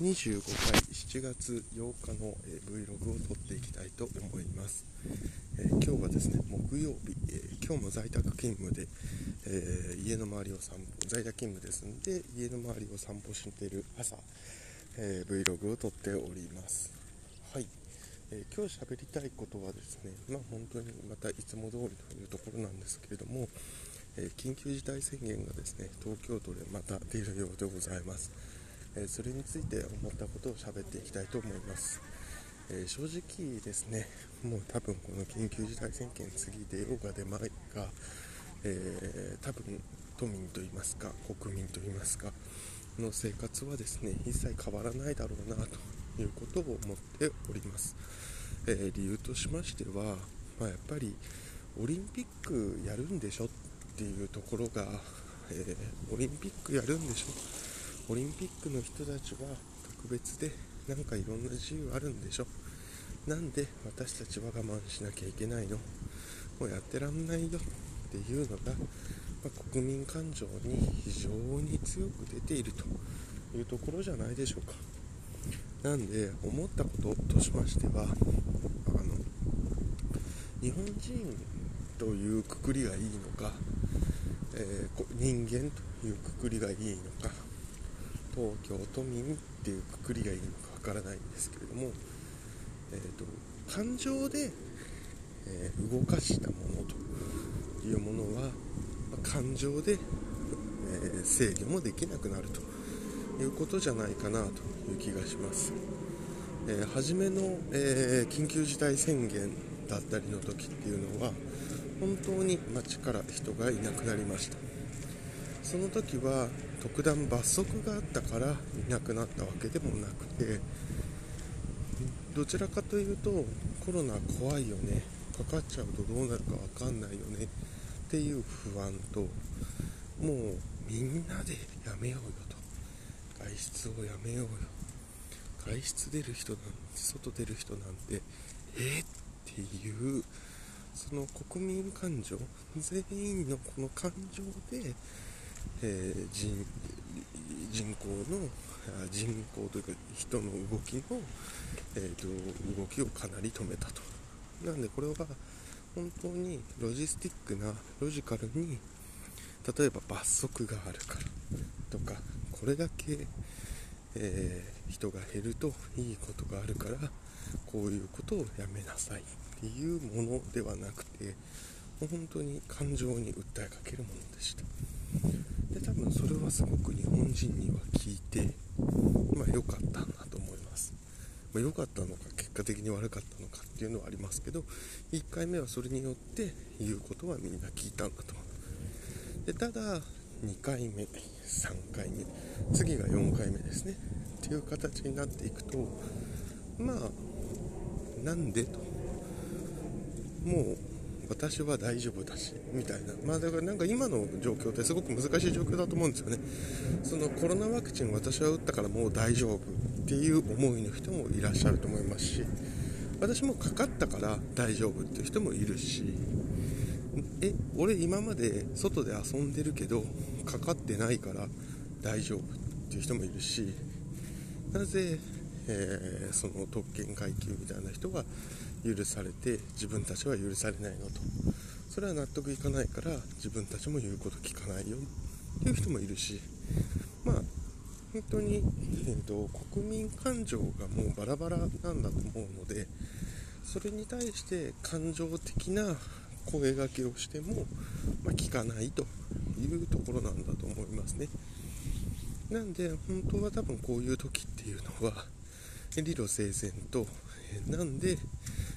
125回7月8日の、えー、Vlog を撮っていきたいと思います、えー、今日はですね木曜日、えー、今日も在宅勤務で、え家の周りを散歩在宅勤務ですので家の周りを散歩している朝、え Vlog を撮っております。はい、え今日喋りたいことはですねまあ本当にまたいつも通りというところなんですけれどもえ緊急事態宣言がですね東京都でまた出るようでございます、えそれについて思ったことを喋っていきたいと思います、え正直ですねもう多分この緊急事態宣言次出ようが出まいが、えー、多分都民といいますか国民といいますかの生活はですね一切変わらないだろうなということを思っております、えー、理由としましては、まあ、やっぱりオリンピックやるんでしょっていうところが、え、オリンピックやるんでしょオリンピックの人たちは特別でなんかいろんな自由あるんでしょ。なんで私たちは我慢しなきゃいけないの？もうやってらんないよっていうのが、まあ、国民感情に非常に強く出ていると。いうところじゃないでしょうか。なんで思ったこととしましてはあの日本人というくくりがいいのかえー、人間というくくりがいいのか。東京都民っていうくくりがいいのかわからないんですけれども、えーと、感情で、えー、動かしたものというものは、まあ、感情で、えー、制御もできなくなるということじゃないかなという気がします。えー、初めの、え緊急事態宣言だったりの時っていうのは本当に街から人がいなくなりましたその時は特段罰則があったからいなくなったわけでもなくてどちらかというとコロナ怖いよねかかっちゃうとどうなるか分かんないよねっていう不安ともうみんなでやめようよと。外出をやめようよ。外出出る人なんて外出る人なんてえっていうその国民感情全員のこの感情で、えー、人人口の人口というか人の動きの、えーと、動きをかなり止めたと。なんでこれは本当にロジスティックなロジカルに例えば罰則があるからとかこれだけ、えー、人が減るといいことがあるからこういうことをやめなさいっていうものではなくて本当に感情に訴えかけるものでした。で多分それはすごく日本人には聞いてまあ良かったんだと思います、まあ、良かったのか結果的に悪かったのかっていうのはありますけど1回目はそれによって言うことはみんな聞いたんだと。でただ2回目3回目次が4回目ですね。っていう形になっていくとまあなんでと。もう私は大丈夫だしみたいな。まあだからなんか今の状況ってすごく難しい状況だと思うんですよね。そのコロナワクチン私は打ったからもう大丈夫っていう思いの人もいらっしゃると思いますし私もかかったから大丈夫っていう人もいるしえ俺今まで外で遊んでるけどかかってないから大丈夫っていう人もいるしなぜ、えー、その特権階級みたいな人が許されて自分たちは許されないのと。それは納得いかないから自分たちも言うこと聞かないよ。っていう人もいるし。まあ本当に、えーと、国民感情がもうバラバラなんだと思うのでそれに対して感情的な声がけをしても、まあ、聞かないというところなんだと思いますね。なんで本当は多分こういう時っていうのは理路整然となんで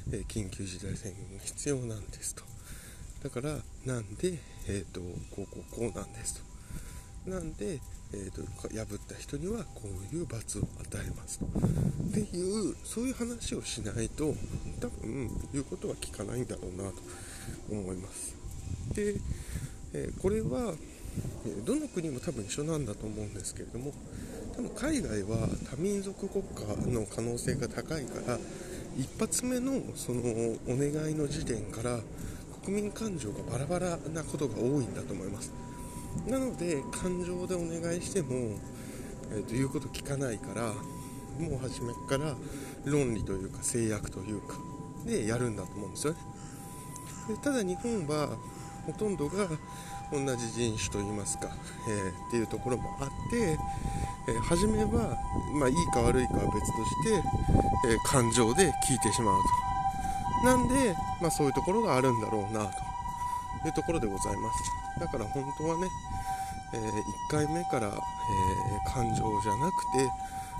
緊急事態宣言が必要なんですと。だからなんで、えーと、こうこうこうなんですと。なんで、えーと、破った人にはこういう罰を与えますと。っていうそういう話をしないと多分言うことは聞かないんだろうなと思います。で、えー、これはどの国も多分一緒なんだと思うんですけれども多分海外は多民族国家の可能性が高いから一発目のそのお願いの時点から国民感情がバラバラなことが多いんだと思います。なので感情でお願いしても、えー、と言うこと聞かないからもう初めから論理というか制約というかでやるんだと思うんですよね。でただ日本はほとんどが同じ人種といいますか、えー、っていうところもあって、えー、初めは、まあ、いいか悪いかは別として、え、感情で聞いてしまうと。なんで、まあ、そういうところがあるんだろうなと。いうところでございます。だから本当はね、え1回目から、え感情じゃなくて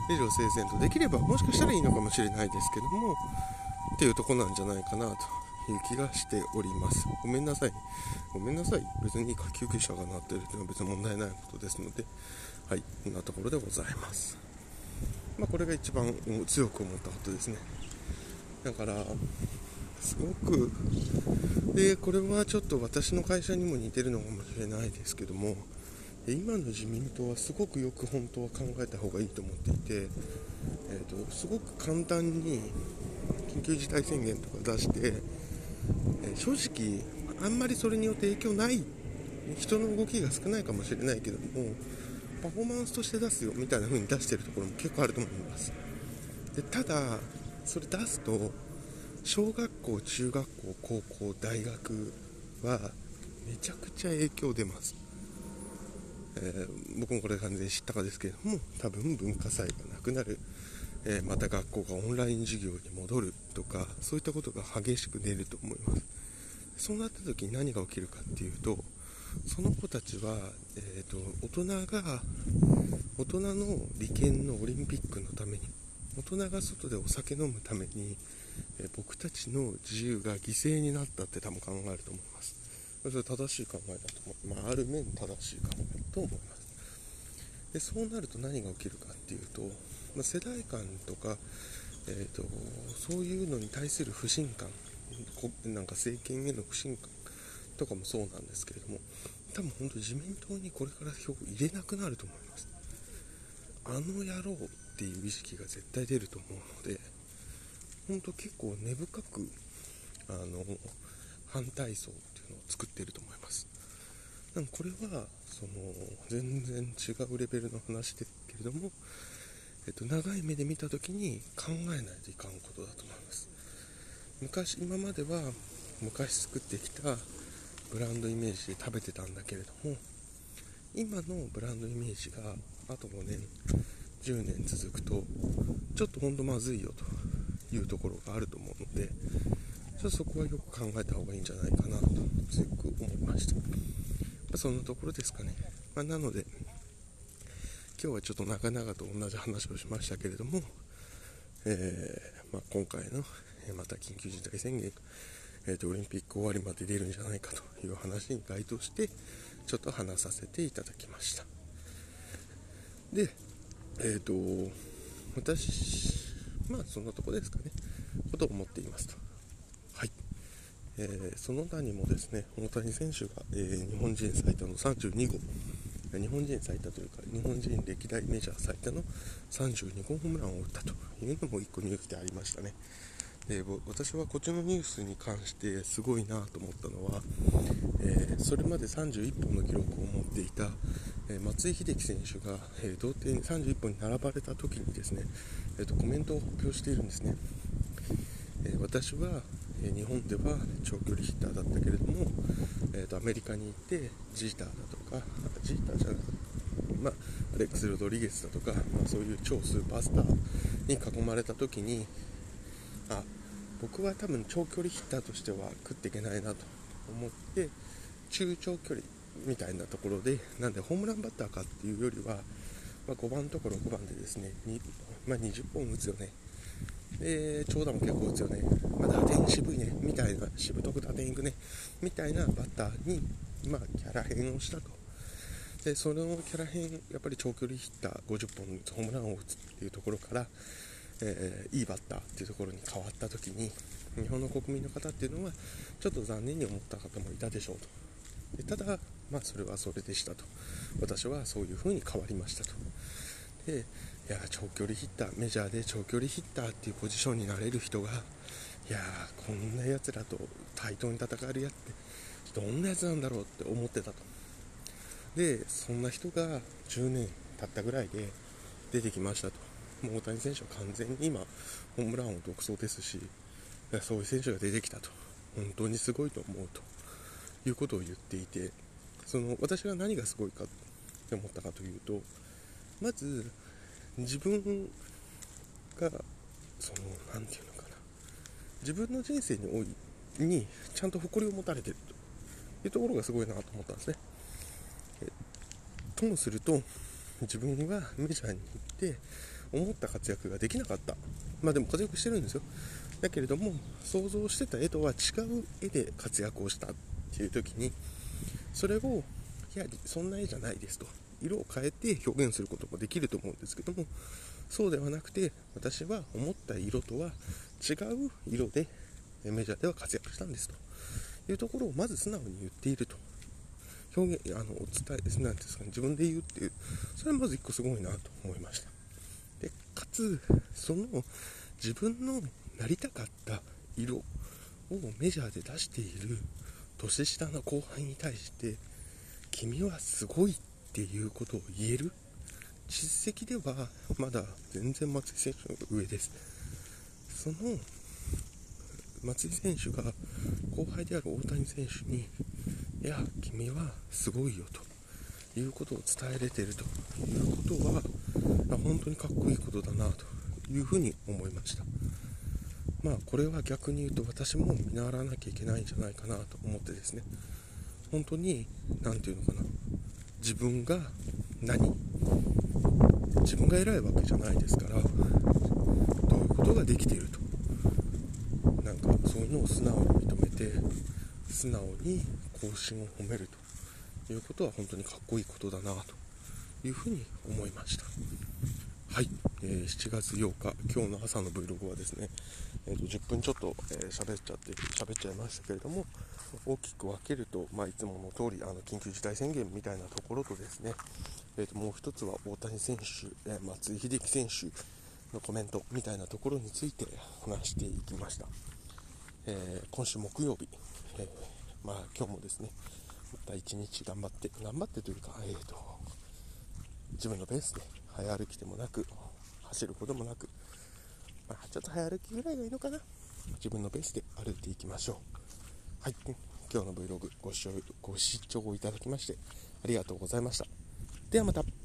理路整然とできればもしかしたらいいのかもしれないですけどもっていうとこなんじゃないかなという気がしております。ごめんなさい。ごめんなさい。別に下級記者がなってるっていうのは別に問題ないことですのではい。こんなところでございます。まあ、これが一番強く思ったことですね。だからすごくでこれはちょっと私の会社にも似てるのかもしれないですけども今の自民党はすごくよく本当は考えた方がいいと思っていて、えーと、すごく簡単に緊急事態宣言とか出して、え、正直あんまりそれによって影響ない人の動きが少ないかもしれないけどもパフォーマンスとして出すよみたいな風に出してるところも結構あると思います。でただそれ出すと小学校中学校高校大学はめちゃくちゃ影響出ます。えー、僕もこれ完全に知ったかですけれども多分文化祭がなくなる、えー、また学校がオンライン授業に戻るとかそういったことが激しく出ると思います。そうなった時に何が起きるかっていうとその子たちは、えーと、大人が大人の利権のオリンピックのために大人が外でお酒飲むために、えー、僕たちの自由が犠牲になったって多分考えると思います。それは正しい考えだと思う、まあ、ある面正しい考えだと思います。でそうなると何が起きるかっていうと、まあ、世代間とか、えーと、そういうのに対する不信感なんか政権への不信感とかもそうなんですけれども多分本当自民党にこれから票を入れなくなると思います。あの野郎っていう意識が絶対出ると思うので本当結構根深くあの反対層っていうのを作っていると思います。なんこれはその全然違うレベルの話ですけれども、えっと、長い目で見た時に考えないといかんことだと思います。昔今までは昔作ってきたブランドイメージで食べてたんだけれども今のブランドイメージがあと5年10年続くとちょっとほんとまずいよというところがあると思うのでちょっとそこはよく考えた方がいいんじゃないかなと強く思いました。まあ、そんなところですかね。まあ、なので、今日はちょっと長々と同じ話をしましたけれども、えー、まあ、今回の、えまた緊急事態宣言、えーと、オリンピック終わりまで出るんじゃないかという話に該当してちょっと話させていただきました。でえっ、ー、と私まあそんなとこですかね。ことを思っていますと。はい。えー、その他にもですね大谷選手が、えー、日本人最多の32号。日本人最多というか日本人歴代メジャー最多の32号ホームランを打ったというのも1個ニュースでありましたね。で私はこっちのニュースに関してすごいなと思ったのは、えー、それまで31本の記録を持っていた、え松井秀喜選手が、え同点31本に並ばれた時にですね、えーとコメントを発表しているんですね、え私はえ日本では長距離ヒッターだったけれども、えーと、アメリカに行ってジーターだとかジーターじゃなくて、まあ、アレックス・ロドリゲスだとか、まあ、そういう超スーパースターに囲まれた時に僕は多分長距離ヒッターとしては食っていけないなと思って中長距離みたいなところでなんでホームランバッターかっていうよりは、まあ、5番とか6番でですね、まあ、20本打つよね。で長打も結構打つよね、まあ、打点渋いね。みたいなしぶとく打点いくね。みたいなバッターに、まあ、キャラ変をしたと。でそのキャラ変やっぱり長距離ヒッター50本ホームランを打つっていうところから、えー、いいバッターっていうところに変わった時に日本の国民の方っていうのはちょっと残念に思った方もいたでしょうと。でただまあそれはそれでしたと。私はそういう風に変わりましたと。でいや長距離ヒッターメジャーで長距離ヒッターっていうポジションになれる人がいやこんなやつらと対等に戦えるやってどんなやつなんだろうって思ってたと。でそんな人が10年経ったぐらいで出てきましたと。大谷選手は完全に今、ホームランを独走ですし、そういう選手が出てきたと、本当にすごいと思うということを言っていて、その私が何がすごいかって思ったかというと、まず、自分が、その、何て言うのかな、自分の人生においにちゃんと誇りを持たれてると。いうところがすごいなと思ったんですね。ともすると、自分がメジャーに行って思った活躍ができなかった。まあでも活躍してるんですよ。だけれども想像してた絵とは違う絵で活躍をしたっていう時にそれをいやそんな絵じゃないですと。色を変えて表現することもできると思うんですけどもそうではなくて私は思った色とは違う色でメジャーでは活躍したんですと。いうところをまず素直に言っていると。表現、あの、お伝え、なんですかね、自分で言うっていう、それはまず一個すごいなと思いました。で、かつ、その、自分のなりたかった色をメジャーで出している年下の後輩に対して、君はすごいっていうことを言える？実績ではまだ全然松井選手の上です。その松井選手が後輩である大谷選手にいや君はすごいよということを伝えれてるということは本当にかっこいいことだなというふうに思いました。まあこれは逆に言うと私も見習わなきゃいけないんじゃないかなと思ってですね。本当に何て言うのかな。自分が何？自分が偉いわけじゃないですからどういうことができていると。なんかそういうのを素直に認めて素直に方針を褒めるということは本当にかっこいいことだなというふうに思いました。はい、えー、7月8日、今日の朝の Vlog はですね、えー、と10分ちょっと喋、えー、っちゃって、喋っちゃいましたけれども、大きく分けると、まあ、いつもの通り、あの緊急事態宣言みたいなところとですね、えー、ともう一つは大谷選手、え松井秀喜選手のコメントみたいなところについて話していきました。えー今週木曜日、えまあ今日もですね、また一日頑張って、頑張ってというか、えーと、自分のペースで早歩きでもなく、走ることもなく、まあ、ちょっと早歩きぐらいがいいのかな。自分のペースで歩いていきましょう。はい、今日の Vlog ご視聴ご視聴いただきましてありがとうございました。ではまた。